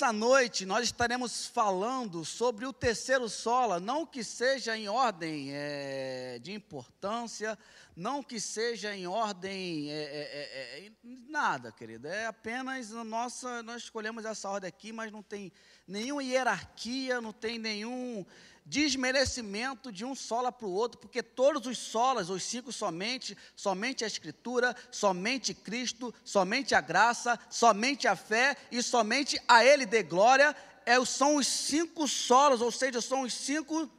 nessa noite nós estaremos falando sobre o terceiro sola, não que seja em ordem é, de importância, não que seja em ordem, é, é, é nada, querido, é apenas a nossa, nós escolhemos essa ordem aqui, mas não tem nenhuma hierarquia, não tem nenhum desmerecimento de um sola para o outro, porque todos os solas, os cinco somente, somente a Escritura, somente Cristo, somente a graça, somente a fé e somente a Ele dê glória, é, são os cinco solas, ou seja, são os cinco,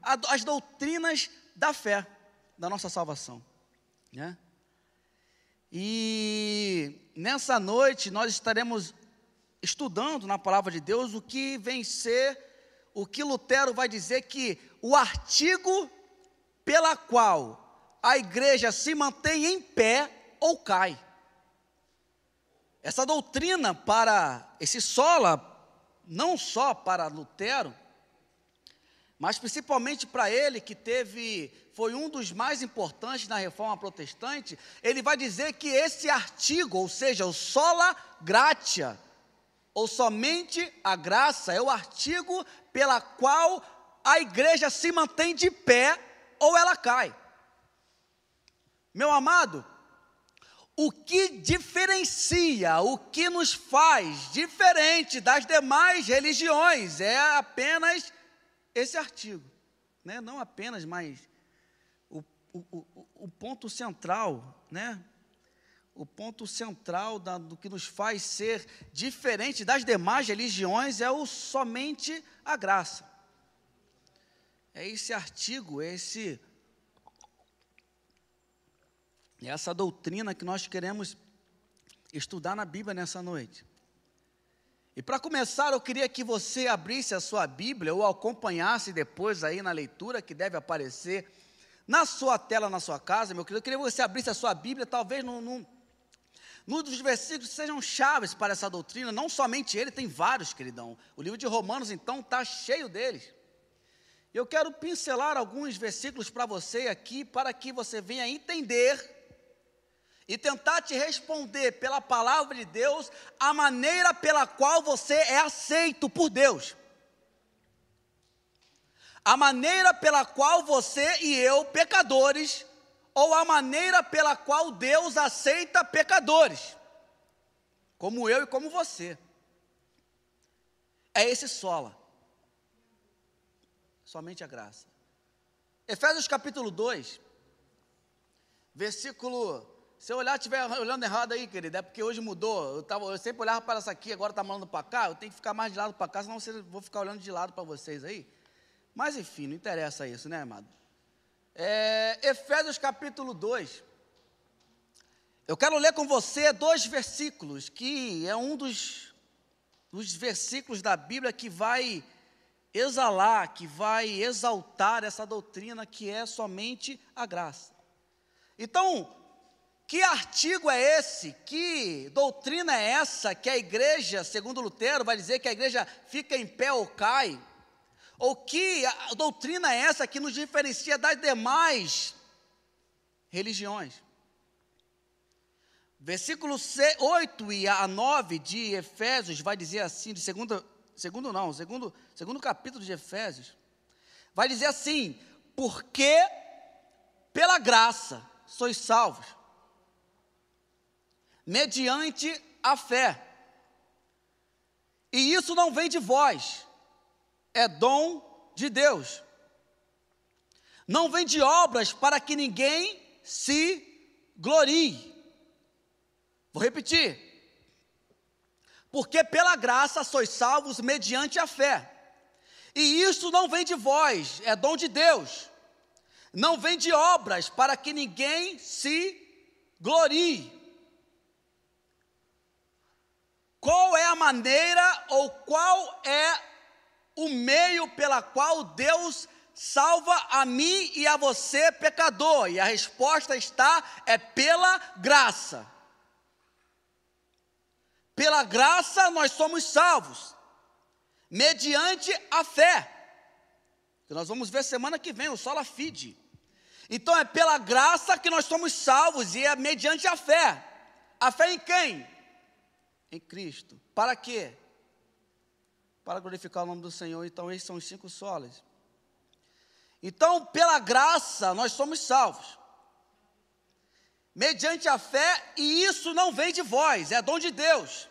as doutrinas da fé, da nossa salvação. Né? E nessa noite nós estaremos estudando na palavra de Deus o que vem ser o que Lutero vai dizer que o artigo pela qual a igreja se mantém em pé ou cai. Essa doutrina para esse sola, não só para Lutero, mas principalmente para ele que teve foi um dos mais importantes na reforma protestante, ele vai dizer que esse artigo, ou seja, o sola gratia, ou somente a graça, é o artigo pela qual a igreja se mantém de pé ou ela cai. Meu amado, o que diferencia, o que nos faz diferente das demais religiões é apenas esse artigo, né? não apenas, mas o, o, o, o ponto central, né? O ponto central da, do que nos faz ser diferente das demais religiões é o somente a graça. É esse artigo, é esse é essa doutrina que nós queremos estudar na Bíblia nessa noite. E para começar, eu queria que você abrisse a sua Bíblia ou acompanhasse depois aí na leitura que deve aparecer na sua tela, na sua casa, meu querido. Eu queria que você abrisse a sua Bíblia, talvez num, num Muitos dos versículos sejam chaves para essa doutrina, não somente ele, tem vários, queridão. O livro de Romanos, então, está cheio deles. Eu quero pincelar alguns versículos para você aqui, para que você venha entender e tentar te responder pela palavra de Deus a maneira pela qual você é aceito por Deus. A maneira pela qual você e eu, pecadores, ou a maneira pela qual Deus aceita pecadores, como eu e como você. É esse sola. Somente a graça. Efésios capítulo 2, versículo. Se eu olhar, estiver olhando errado aí, querido, é porque hoje mudou. Eu, tava, eu sempre olhava para essa aqui, agora está mandando para cá. Eu tenho que ficar mais de lado para cá, senão eu vou ficar olhando de lado para vocês aí. Mas enfim, não interessa isso, né, amado? É, Efésios capítulo 2. Eu quero ler com você dois versículos, que é um dos, dos versículos da Bíblia que vai exalar, que vai exaltar essa doutrina que é somente a graça. Então, que artigo é esse? Que doutrina é essa que a igreja, segundo Lutero, vai dizer que a igreja fica em pé ou cai? Ou que a doutrina é essa que nos diferencia das demais religiões? Versículo 8 e a 9 de Efésios vai dizer assim, de segundo, segundo não, segundo, segundo capítulo de Efésios, vai dizer assim, porque pela graça sois salvos, mediante a fé. E isso não vem de vós, é dom de Deus. Não vem de obras para que ninguém se glorie. Vou repetir. Porque pela graça sois salvos mediante a fé. E isso não vem de vós, é dom de Deus. Não vem de obras para que ninguém se glorie. Qual é a maneira ou qual é o meio pela qual Deus salva a mim e a você, pecador? E a resposta está: é pela graça. Pela graça nós somos salvos, mediante a fé. Que nós vamos ver semana que vem, o Sola Fide. Então é pela graça que nós somos salvos e é mediante a fé. A fé em quem? Em Cristo. Para quê? Para glorificar o nome do Senhor. Então, esses são os cinco solas. Então, pela graça, nós somos salvos. Mediante a fé, e isso não vem de vós, é dom de Deus.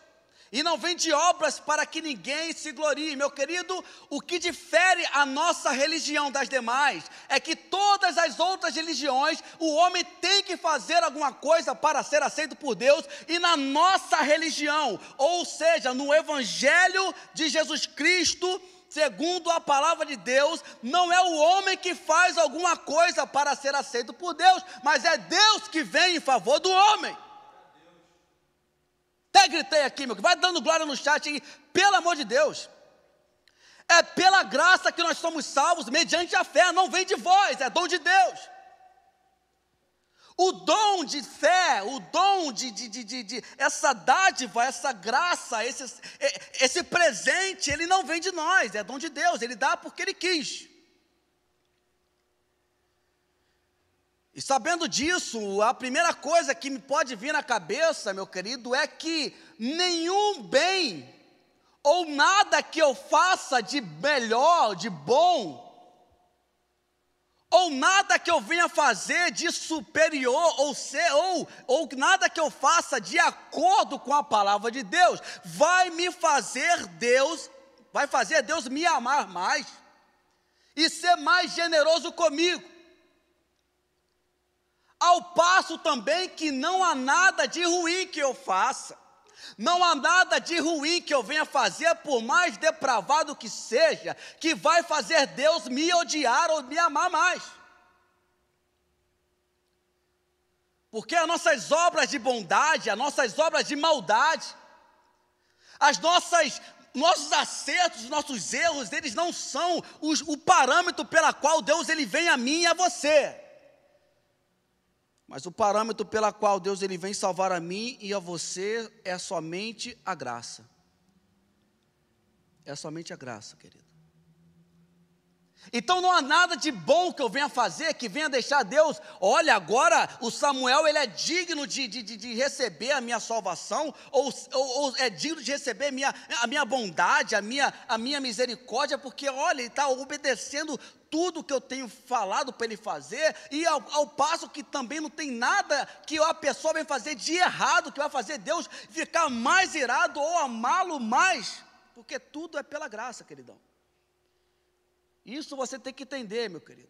E não vem de obras para que ninguém se glorie. Meu querido, o que difere a nossa religião das demais é que todas as outras religiões, o homem tem que fazer alguma coisa para ser aceito por Deus, e na nossa religião, ou seja, no Evangelho de Jesus Cristo, segundo a palavra de Deus, não é o homem que faz alguma coisa para ser aceito por Deus, mas é Deus que vem em favor do homem. Até gritei aqui, meu, vai dando glória no chat aí, pelo amor de Deus. É pela graça que nós somos salvos, mediante a fé, não vem de vós, é dom de Deus. O dom de fé, o dom de, de, de, de, essa dádiva, essa graça, esse, esse presente, ele não vem de nós, é dom de Deus, ele dá porque ele quis. E sabendo disso, a primeira coisa que me pode vir na cabeça, meu querido, é que nenhum bem ou nada que eu faça de melhor, de bom, ou nada que eu venha fazer de superior, ou ser, ou, ou nada que eu faça de acordo com a palavra de Deus, vai me fazer Deus, vai fazer Deus me amar mais e ser mais generoso comigo. Ao passo também que não há nada de ruim que eu faça, não há nada de ruim que eu venha fazer, por mais depravado que seja, que vai fazer Deus me odiar ou me amar mais. Porque as nossas obras de bondade, as nossas obras de maldade, as nossas nossos acertos, nossos erros, eles não são os, o parâmetro pela qual Deus ele vem a mim e a você. Mas o parâmetro pela qual Deus ele vem salvar a mim e a você é somente a graça. É somente a graça, querido. Então não há nada de bom que eu venha fazer que venha deixar Deus. Olha, agora o Samuel ele é digno de, de, de receber a minha salvação, ou, ou, ou, é digno de receber a minha, a minha bondade, a minha, a minha misericórdia, porque olha, ele está obedecendo tudo que eu tenho falado para ele fazer, e ao, ao, passo que também não tem nada que a pessoa vem fazer de errado, que vai fazer Deus ficar mais irado ou amá-lo mais, porque tudo é pela graça, queridão. Isso você tem que entender, meu querido.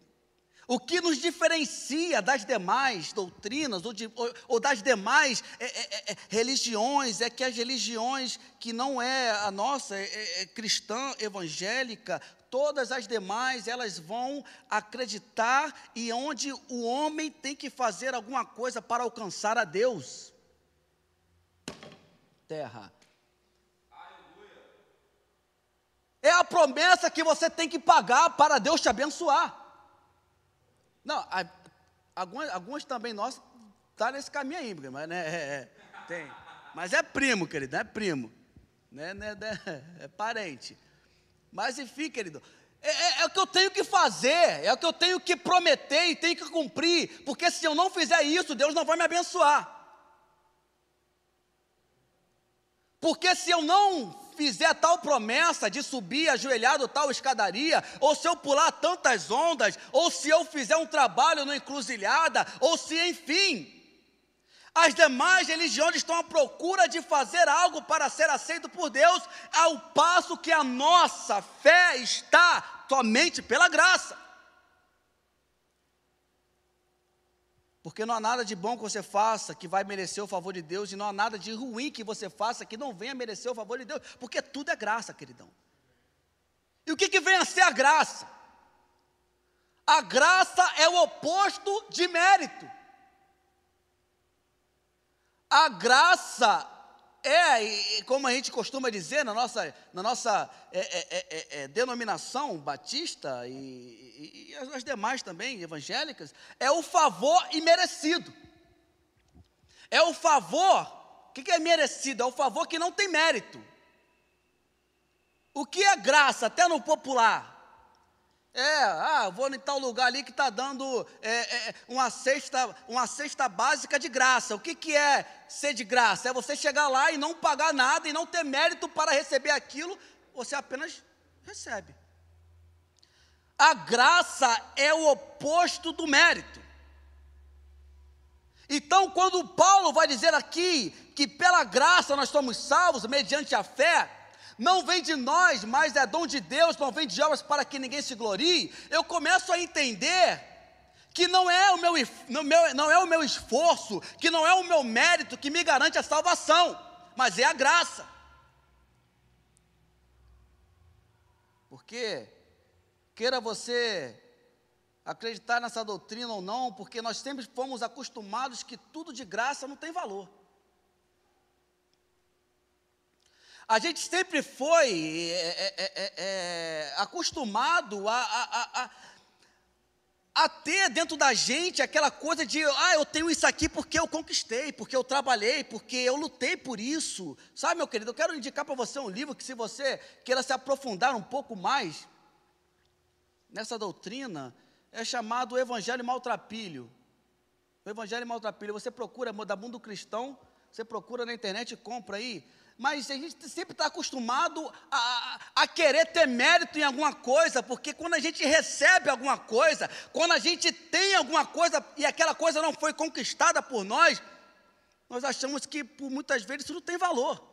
O que nos diferencia das demais doutrinas ou, de, ou, ou das demais é, é, é, religiões é que as religiões que não é a nossa, é, é, é cristã, evangélica, todas as demais elas vão acreditar e onde o homem tem que fazer alguma coisa para alcançar a Deus. Terra. É a promessa que você tem que pagar para Deus te abençoar. Não, algumas, algumas também nós tá nesse caminho aí, mas né, é, é, tem. Mas é primo, querido, é primo. Né, né, né, é parente. Mas enfim, querido, é, é, é, o que eu tenho que fazer, é o que eu tenho que prometer e tenho que cumprir, porque se eu não fizer isso, Deus não vai me abençoar. Porque se eu não fizer tal promessa de subir ajoelhado tal escadaria, ou se eu pular tantas ondas, ou se eu fizer um trabalho na encruzilhada, ou se, enfim, as demais religiões estão à procura de fazer algo para ser aceito por Deus, ao passo que a nossa fé está somente pela graça. Porque não há nada de bom que você faça que vai merecer o favor de Deus, e não há nada de ruim que você faça que não venha merecer o favor de Deus, porque tudo é graça, queridão. E o que, que vem a ser a graça? A graça é o oposto de mérito. A graça é, como a gente costuma dizer na nossa, na nossa é, é, é, é denominação batista e, e, e, as demais também evangélicas, é o favor imerecido. É o favor, o que é merecido? É o favor que não tem mérito. O que é graça, até no popular? É, ah, vou em tal lugar ali que está dando é, é, uma, cesta, uma cesta básica de graça. O que, que é ser de graça? É você chegar lá e não pagar nada e não ter mérito para receber aquilo. você apenas recebe. A graça é o oposto do mérito. Então, quando Paulo vai dizer aqui que pela graça nós somos salvos mediante a fé, não vem de nós, mas é dom de Deus, não vem de obras para que ninguém se glorie, eu começo a entender que não é, o meu, não, é o meu esforço, que não é o meu mérito que me garante a salvação, mas é a graça. Porque, queira você acreditar nessa doutrina ou não, porque nós sempre fomos acostumados que tudo de graça não tem valor. A gente sempre foi é, é, é, é acostumado a, a, a, a, ter dentro da gente aquela coisa de, ah, eu tenho isso aqui porque eu conquistei, porque eu trabalhei, porque eu lutei por isso. Sabe, meu querido, eu quero indicar para você um livro que, se você queira se aprofundar um pouco mais nessa doutrina, é chamado Evangelho Maltrapilho. O Evangelho Maltrapilho, você procura, da Mundo Cristão, você procura na internet e compra aí. Mas a gente sempre está acostumado a, a, querer ter mérito em alguma coisa, porque quando a gente recebe alguma coisa, quando a gente tem alguma coisa e aquela coisa não foi conquistada por nós, nós achamos que por muitas vezes isso não tem valor.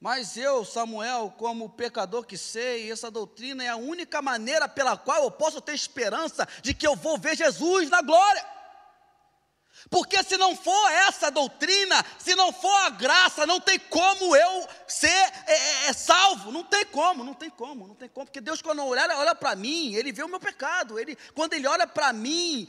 Mas eu, Samuel, como pecador que sei, essa doutrina é a única maneira pela qual eu posso ter esperança de que eu vou ver Jesus na glória. Porque se não for essa doutrina, se não for a graça, não tem como eu ser é, é, é salvo. Não tem como, não tem como, não tem como. Porque Deus, quando olha, olha para mim, Ele vê o meu pecado. Ele, quando Ele olha para mim,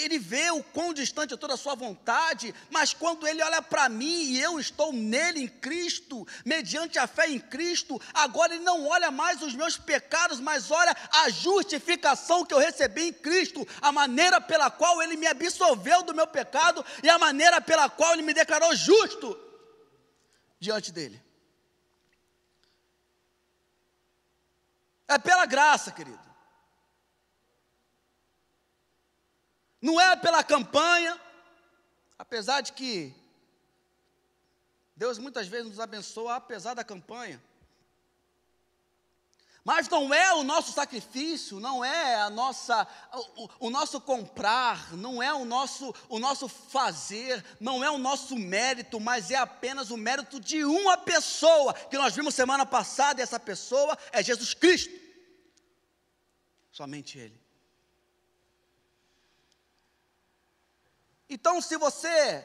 Ele vê o quão distante é toda a sua vontade. Mas quando Ele olha para mim e eu estou nele, em Cristo, mediante a fé em Cristo, agora Ele não olha mais os meus pecados, mas olha a justificação que eu recebi em Cristo, a maneira pela qual Ele me absolveu do meu pecado pecado e a maneira pela qual ele me declarou justo diante dele. É pela graça, querido. Não é pela campanha, apesar de que Deus muitas vezes nos abençoa apesar da campanha. Mas não é o nosso sacrifício, não é a nossa, o, o, nosso comprar, não é o nosso, o nosso fazer, não é o nosso mérito, mas é apenas o mérito de uma pessoa, que nós vimos semana passada, e essa pessoa é Jesus Cristo. Somente Ele. Então, se você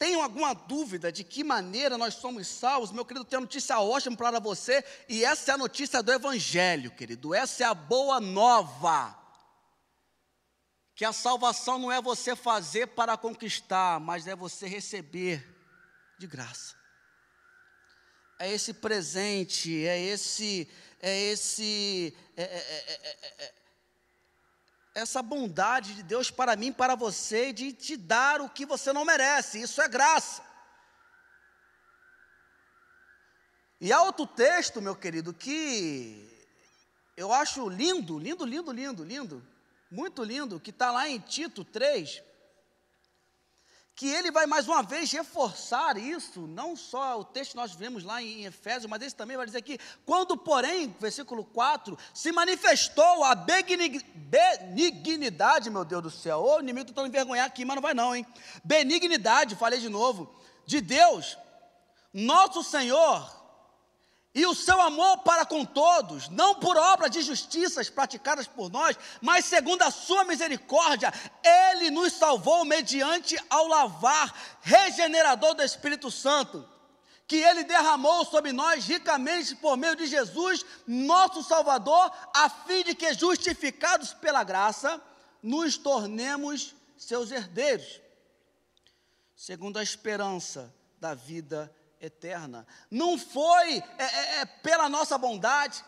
tem alguma dúvida de que maneira nós somos salvos, meu querido, tenho notícia ótima para você, e essa é a notícia do Evangelho, querido, essa é a boa nova. Que a salvação não é você fazer para conquistar, mas é você receber de graça. É esse presente, é esse, é esse, é, é, é, essa bondade de Deus para mim, para você, de te dar o que você não merece. Isso é graça. E há outro texto, meu querido, que eu acho lindo, lindo, lindo, lindo, lindo, muito lindo, que está lá em Tito 3, que ele vai mais uma vez reforçar isso, não só o texto que nós vemos lá em Efésios, mas esse também vai dizer aqui, quando porém, versículo 4, se manifestou a benignidade, meu Deus do céu, ô inimigo tentando envergonhar aqui, mas não vai não, hein, benignidade, falei de novo, de Deus, nosso Senhor, e o seu amor para com todos, não por obra de justiças praticadas por nós, mas segundo a sua misericórdia, ele nos salvou mediante ao lavar regenerador do Espírito Santo, que ele derramou sobre nós ricamente por meio de Jesus, nosso Salvador, a fim de que justificados pela graça, nos tornemos seus herdeiros, segundo a esperança da vida eterna eterna. Não foi é, é, é, pela nossa bondade,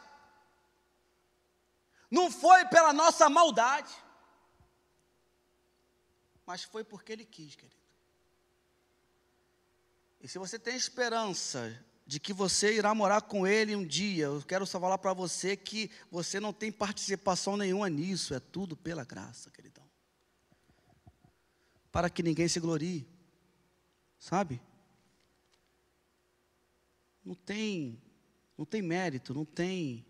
não foi pela nossa maldade, mas foi porque Ele quis, querido. E se você tem esperança de que você irá morar com Ele um dia, eu quero só falar para você que você não tem participação nenhuma nisso, é tudo pela graça, queridão. Para que ninguém se glorie, sabe? Não tem, não tem mérito, não tem,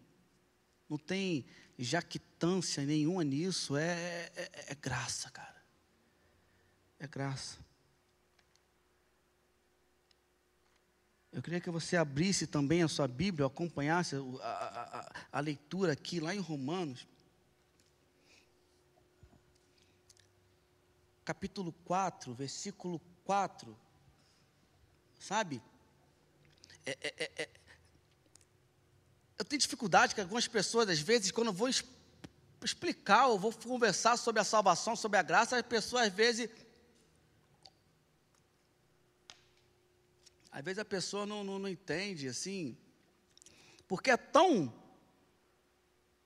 não tem jactância nenhuma nisso. É, é, é graça, cara. É graça. Eu queria que você abrisse também a sua Bíblia, acompanhasse a, a, a, leitura aqui, lá em Romanos. Capítulo 4, versículo 4. Sabe? É, é, é, é, eu tenho dificuldade com algumas pessoas, às vezes, quando eu vou explicar ou vou conversar sobre a salvação, sobre a graça, as pessoas às vezes Às vezes a pessoa não, não, não entende, assim, porque é tão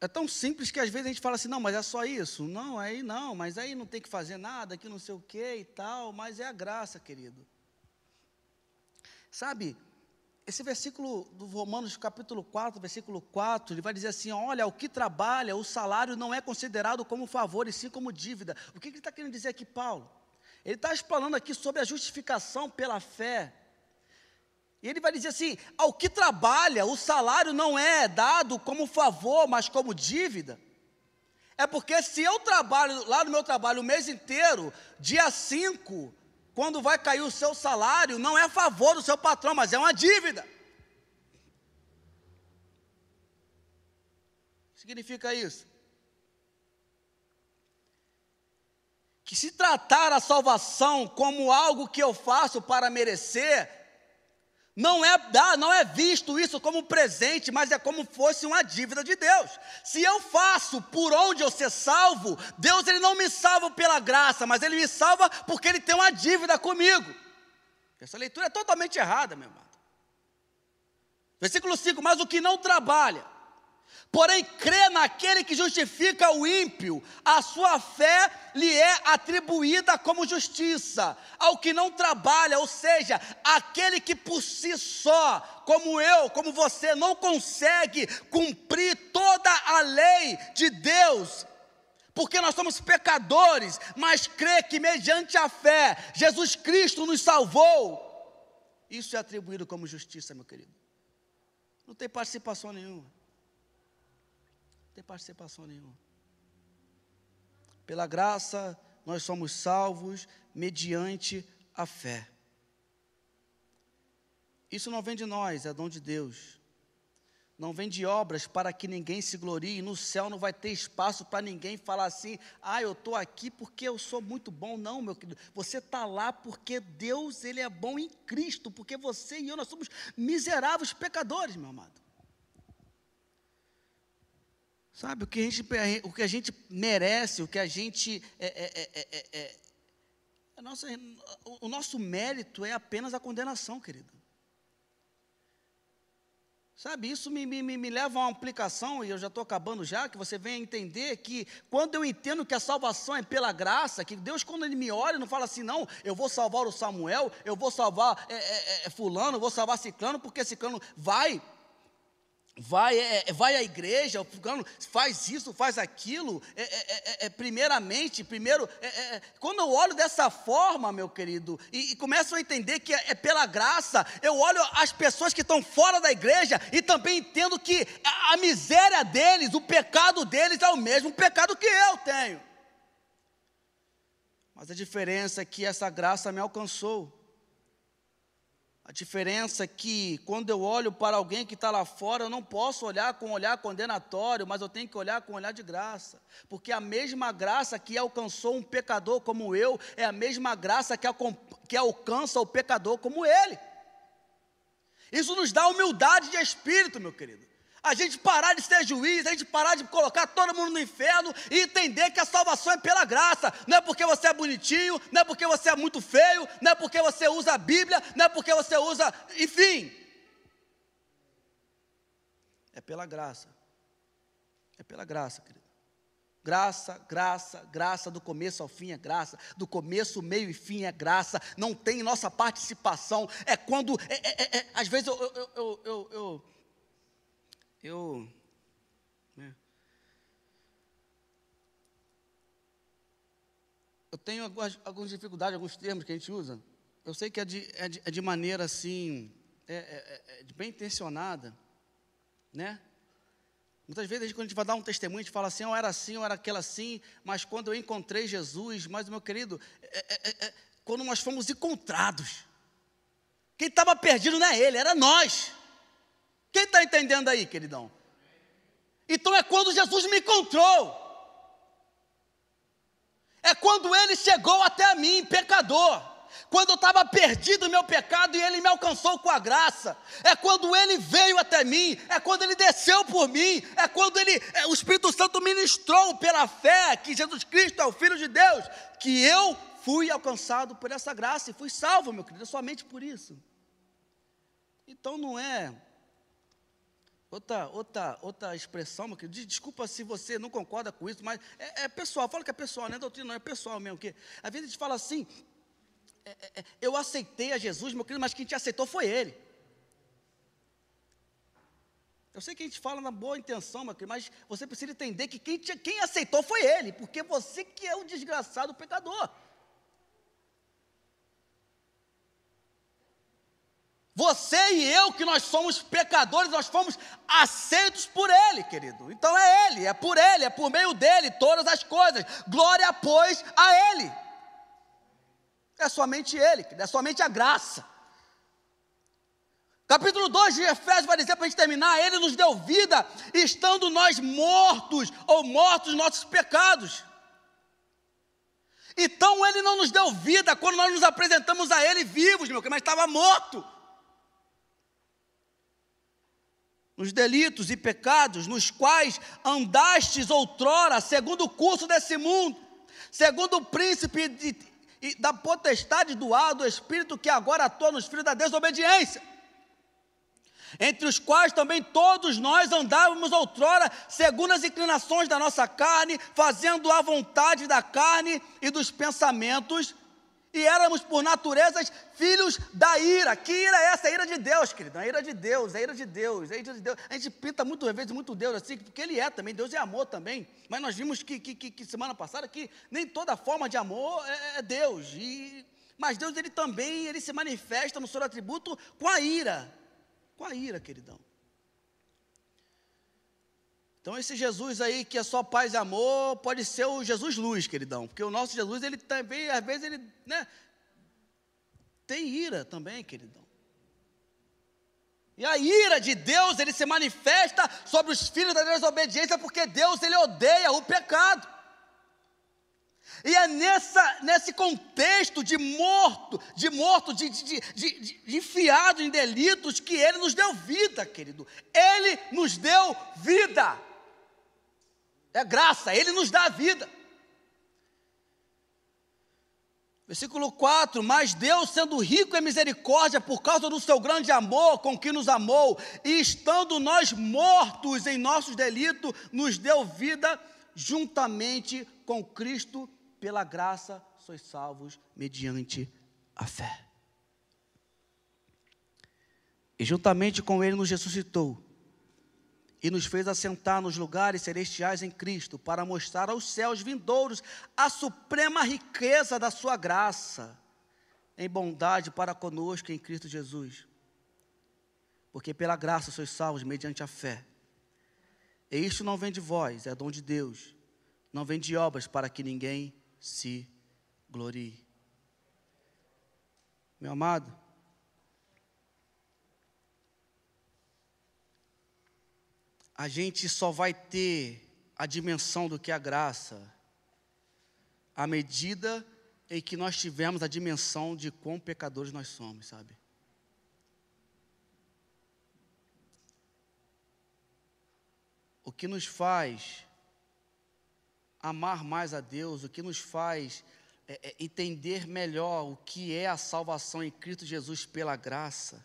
é tão simples que às vezes a gente fala assim, não, mas é só isso. Não, aí não, mas aí não tem que fazer nada, que não sei o que e tal, mas é a graça, querido. Sabe, esse versículo do Romanos capítulo 4, versículo 4, ele vai dizer assim: olha, o que trabalha, o salário não é considerado como favor, e sim como dívida. O que ele está querendo dizer aqui, Paulo? Ele está falando aqui sobre a justificação pela fé. E ele vai dizer assim: ao que trabalha, o salário não é dado como favor, mas como dívida. É porque se eu trabalho lá no meu trabalho o mês inteiro, dia 5, quando vai cair o seu salário, não é favor do seu patrão, mas é uma dívida. Significa isso? Que se tratar a salvação como algo que eu faço para merecer, não é, não é visto isso como presente, mas é como fosse uma dívida de Deus. Se eu faço por onde eu ser salvo, Deus ele não me salva pela graça, mas ele me salva porque ele tem uma dívida comigo. Essa leitura é totalmente errada, meu irmão. Versículo 5: Mas o que não trabalha, Porém, crê naquele que justifica o ímpio, a sua fé lhe é atribuída como justiça. Ao que não trabalha, ou seja, aquele que por si só, como eu, como você, não consegue cumprir toda a lei de Deus, porque nós somos pecadores, mas crê que mediante a fé, Jesus Cristo nos salvou. Isso é atribuído como justiça, meu querido. Não tem participação nenhuma tem participação nenhuma. Pela graça, nós somos salvos mediante a fé. Isso não vem de nós, é dom de Deus. Não vem de obras para que ninguém se glorie. No céu não vai ter espaço para ninguém falar assim: ah, eu estou aqui porque eu sou muito bom. Não, meu querido. Você está lá porque Deus ele é bom em Cristo. Porque você e eu, nós somos miseráveis pecadores, meu amado. Sabe, o que a gente, o que a gente merece, o que a gente. É, é, é, é, é a nossa, o nosso mérito é apenas a condenação, querido. Sabe, isso me, me, me leva a uma aplicação, e eu já estou acabando já, que você venha entender que quando eu entendo que a salvação é pela graça, que Deus, quando Ele me olha, não fala assim, não, eu vou salvar o Samuel, eu vou salvar é, é, é, fulano, eu vou salvar ciclano, porque ciclano vai, vai, é, é, vai à igreja, faz isso, faz aquilo, é, é, é, é primeiramente, primeiro, quando eu olho dessa forma, meu querido, e, e começo a entender que é, pela graça, eu olho as pessoas que estão fora da igreja e também entendo que a, a miséria deles, o pecado deles é o mesmo pecado que eu tenho. Mas a diferença é que essa graça me alcançou. A diferença é que quando eu olho para alguém que está lá fora, eu não posso olhar com um olhar condenatório, mas eu tenho que olhar com um olhar de graça. Porque a mesma graça que alcançou um pecador como eu, é a mesma graça que, que alcança o pecador como ele. Isso nos dá humildade de espírito, meu querido a gente parar de ser juiz, a gente parar de colocar todo mundo no inferno e entender que a salvação é pela graça. Não é porque você é bonitinho, não é porque você é muito feio, não é porque você usa a Bíblia, não é porque você usa, enfim. É pela graça. É pela graça, querido. Graça, graça, graça, do começo ao fim é graça, do começo, meio e fim é graça, não tem nossa participação. É quando, é, é, é, é às vezes eu, eu, eu, eu eu. Né, eu tenho algumas, algumas dificuldades, alguns termos que a gente usa. Eu sei que é de, é de, é de maneira assim. é, é, é, bem intencionada, né? Muitas vezes, quando a gente vai dar um testemunho, a gente fala assim, eu era assim, eu era aquela assim, mas quando eu encontrei Jesus, mas, meu querido, é, é, é, quando nós fomos encontrados, quem estava perdido não é ele, era nós. Quem está entendendo aí, queridão? Então é quando Jesus me encontrou. É quando ele chegou até mim, pecador quando eu estava perdido no meu pecado e Ele me alcançou com a graça, é quando Ele veio até mim, é quando Ele desceu por mim, é quando Ele, é, o Espírito Santo ministrou pela fé que Jesus Cristo é o Filho de Deus, que eu fui alcançado por essa graça e fui salvo, meu querido, somente por isso. Então não é outra, outra, outra expressão, meu querido. Desculpa se você não concorda com isso, mas é, é pessoal, fala que é pessoal, não é doutrina, não é pessoal mesmo. Que, às vezes a gente fala assim, é, é, é, eu aceitei a Jesus, meu querido, mas quem te aceitou foi Ele. Eu sei que a gente fala na boa intenção, meu querido, mas você precisa entender que quem, te, quem aceitou foi Ele, porque você que é o desgraçado pecador. Você e eu, que nós somos pecadores, nós fomos aceitos por Ele, querido. Então é Ele, é por Ele, é por meio dEle, todas as coisas. Glória, pois, a Ele. É somente Ele, é somente a graça. Capítulo 2 de Efésios vai dizer para a gente terminar: Ele nos deu vida, estando nós mortos ou mortos nos nossos pecados. Então Ele não nos deu vida quando nós nos apresentamos a Ele vivos, meu querido, mas estava morto. Nos delitos e pecados nos quais andastes outrora, segundo o curso desse mundo, segundo o príncipe de, e da potestade do ar do Espírito que agora atua nos filhos da desobediência, entre os quais também todos nós andávamos outrora, segundo as inclinações da nossa carne, fazendo a vontade da carne e dos pensamentos, e éramos por natureza filhos da ira. Que ira é essa? A ira de Deus, querido. A ira de Deus, a ira de Deus, a ira de Deus. A gente pinta muitas vezes muito Deus assim, porque Ele é também. Deus é amor também. Mas nós vimos que, que, que, que semana passada que nem toda forma de amor é, é Deus. E, mas Deus, Ele também, Ele se manifesta no seu atributo com a ira. Com a ira, queridão. Então esse Jesus aí que é só paz e amor, pode ser o Jesus luz, queridão, porque o nosso Jesus, ele também, às vezes, ele né, tem ira também, queridão. E a ira de Deus, ele se manifesta sobre os filhos da desobediência, porque Deus, ele odeia o pecado. E é nessa, nesse contexto de morto, de morto, de, de, de, de, enfiado em delitos, que Ele nos deu vida, querido. Ele nos deu vida. É graça, Ele nos dá a vida. Versículo 4: Mas Deus, sendo rico em misericórdia, por causa do seu grande amor com que nos amou, e estando nós mortos em nossos delitos, nos deu vida juntamente com Cristo, pela graça sois salvos mediante a fé. E juntamente com Ele nos ressuscitou e nos fez assentar nos lugares celestiais em Cristo, para mostrar aos céus vindouros a suprema riqueza da Sua graça, em bondade para conosco em Cristo Jesus. Porque pela graça sois salvos mediante a fé. E isto não vem de vós, é dom de Deus, não vem de obras para que ninguém se glorie. Meu amado, a gente só vai ter a dimensão do que é a graça à medida em que nós tivermos a dimensão de quão pecadores nós somos, sabe? O que nos faz amar mais a Deus, o que nos faz é, é, entender melhor o que é a salvação em Cristo Jesus pela graça,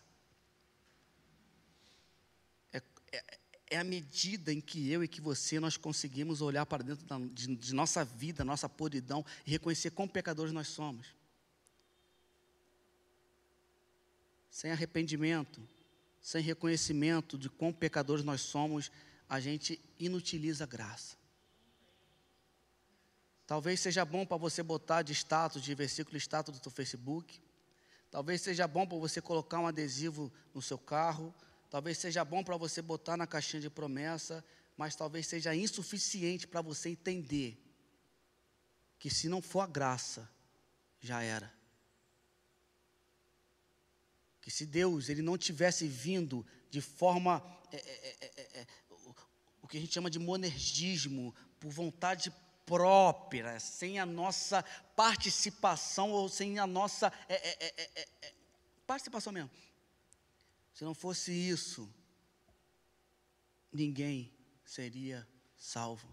é, é a medida em que eu e que você nós conseguimos olhar para dentro da, de, de nossa vida, nossa podridão e reconhecer quão pecadores nós somos. Sem arrependimento, sem reconhecimento de quão pecadores nós somos, a gente inutiliza a graça. Talvez seja bom para você botar de status, de versículo status do seu Facebook. Talvez seja bom para você colocar um adesivo no seu carro, talvez seja bom para você botar na caixinha de promessa, mas talvez seja insuficiente para você entender que se não for a graça, já era. Que se Deus ele não tivesse vindo de forma é, é, é, o que a gente chama de monergismo, por vontade própria, sem a nossa participação ou sem a nossa participação mesmo. Se não fosse isso, ninguém seria salvo.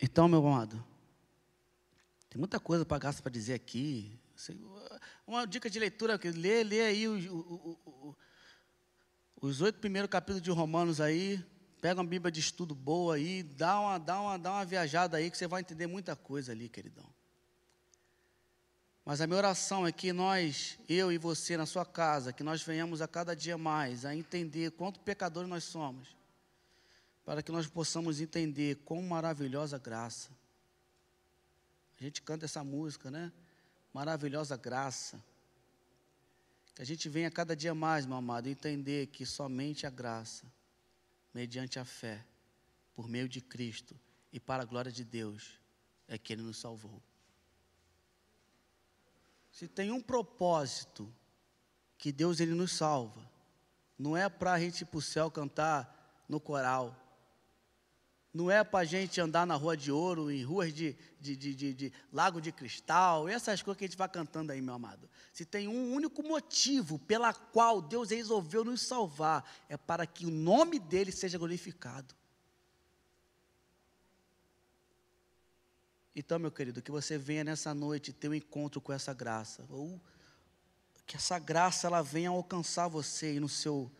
Então, meu amado, tem muita coisa para gastar para dizer aqui. Uma dica de leitura, lê, lê aí o, o, o, os oito primeiros capítulos de Romanos aí, pega uma Bíblia de estudo boa aí, dá uma, dá, uma, dá uma viajada aí que você vai entender muita coisa ali, queridão. Mas a minha oração é que nós, eu e você na sua casa, que nós venhamos a cada dia mais a entender quanto pecadores nós somos, para que nós possamos entender quão maravilhosa graça. A gente canta essa música, né? Maravilhosa graça. Que a gente venha cada dia mais, meu amado, entender que somente a graça, mediante a fé, por meio de Cristo e para a glória de Deus, é que Ele nos salvou. Se tem um propósito que Deus ele nos salva, não é para a gente ir para o céu cantar no coral, não é para a gente andar na rua de ouro, em ruas de, de, de, de, de lago de cristal, essas coisas que a gente vai cantando aí, meu amado. Se tem um único motivo pela qual Deus resolveu nos salvar, é para que o nome dele seja glorificado. Então, meu querido, que você venha nessa noite ter um encontro com essa graça, ou que essa graça ela venha alcançar você aí no seu,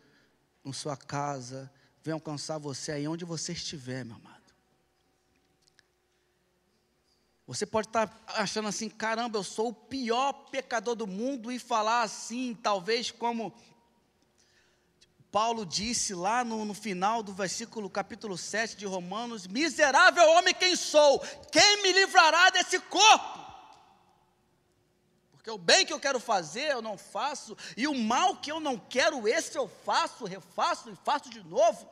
na sua casa, venha alcançar você aí onde você estiver, meu amado. Você pode estar achando assim, caramba, eu sou o pior pecador do mundo e falar assim, talvez como Paulo disse lá no, no, final do versículo capítulo 7 de Romanos: Miserável homem quem sou, quem me livrará desse corpo? Porque o bem que eu quero fazer eu não faço, e o mal que eu não quero, esse eu faço, refaço e faço de novo.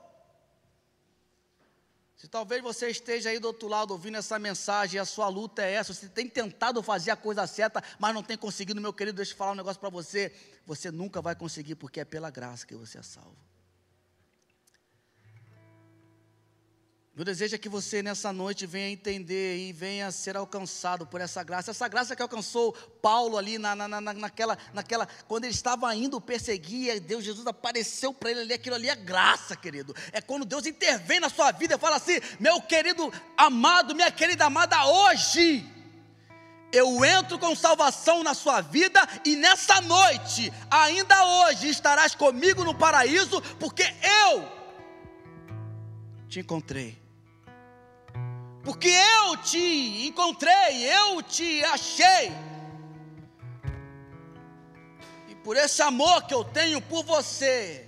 Se talvez você esteja aí do outro lado ouvindo essa mensagem e a sua luta é essa, você tem tentado fazer a coisa certa, mas não tem conseguido, meu querido, deixa eu falar um negócio para você. Você nunca vai conseguir, porque é pela graça que você é salvo. Meu desejo é que você nessa noite venha entender e venha ser alcançado por essa graça. Essa graça que alcançou Paulo ali na, na, na, naquela, naquela, quando ele estava indo perseguir, Deus Jesus apareceu para ele ali, aquilo ali é graça, querido. É quando Deus intervém na sua vida e fala assim: meu querido amado, minha querida amada, hoje eu entro com salvação na sua vida e nessa noite, ainda hoje, estarás comigo no paraíso, porque eu te encontrei porque eu te encontrei, eu te achei. E por esse amor que eu tenho por você,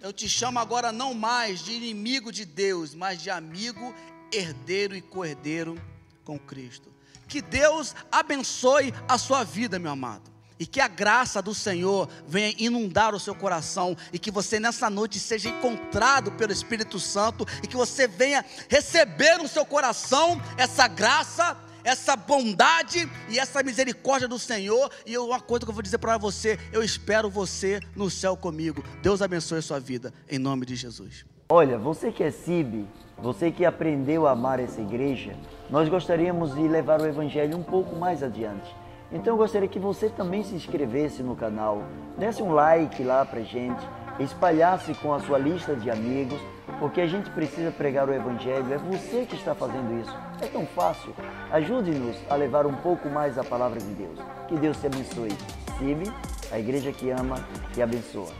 eu te chamo agora não mais de inimigo de Deus, mas de amigo, herdeiro e cordeiro com Cristo. Que Deus abençoe a sua vida, meu amado. E que a graça do Senhor venha inundar o seu coração e que você nessa noite seja encontrado pelo Espírito Santo e que você venha receber no seu coração essa graça, essa bondade e essa misericórdia do Senhor. E uma coisa que eu vou dizer para você, eu espero você no céu comigo. Deus abençoe a sua vida em nome de Jesus. Olha, você que é CIB, você que aprendeu a amar essa igreja, nós gostaríamos de levar o evangelho um pouco mais adiante. Então eu gostaria que você também se inscrevesse no canal, desse um like lá pra gente, espalhasse com a sua lista de amigos, porque a gente precisa pregar o Evangelho, é você que está fazendo isso. É tão fácil. Ajude-nos a levar um pouco mais a palavra de Deus. Que Deus te abençoe. Sibe, a igreja que ama e abençoa.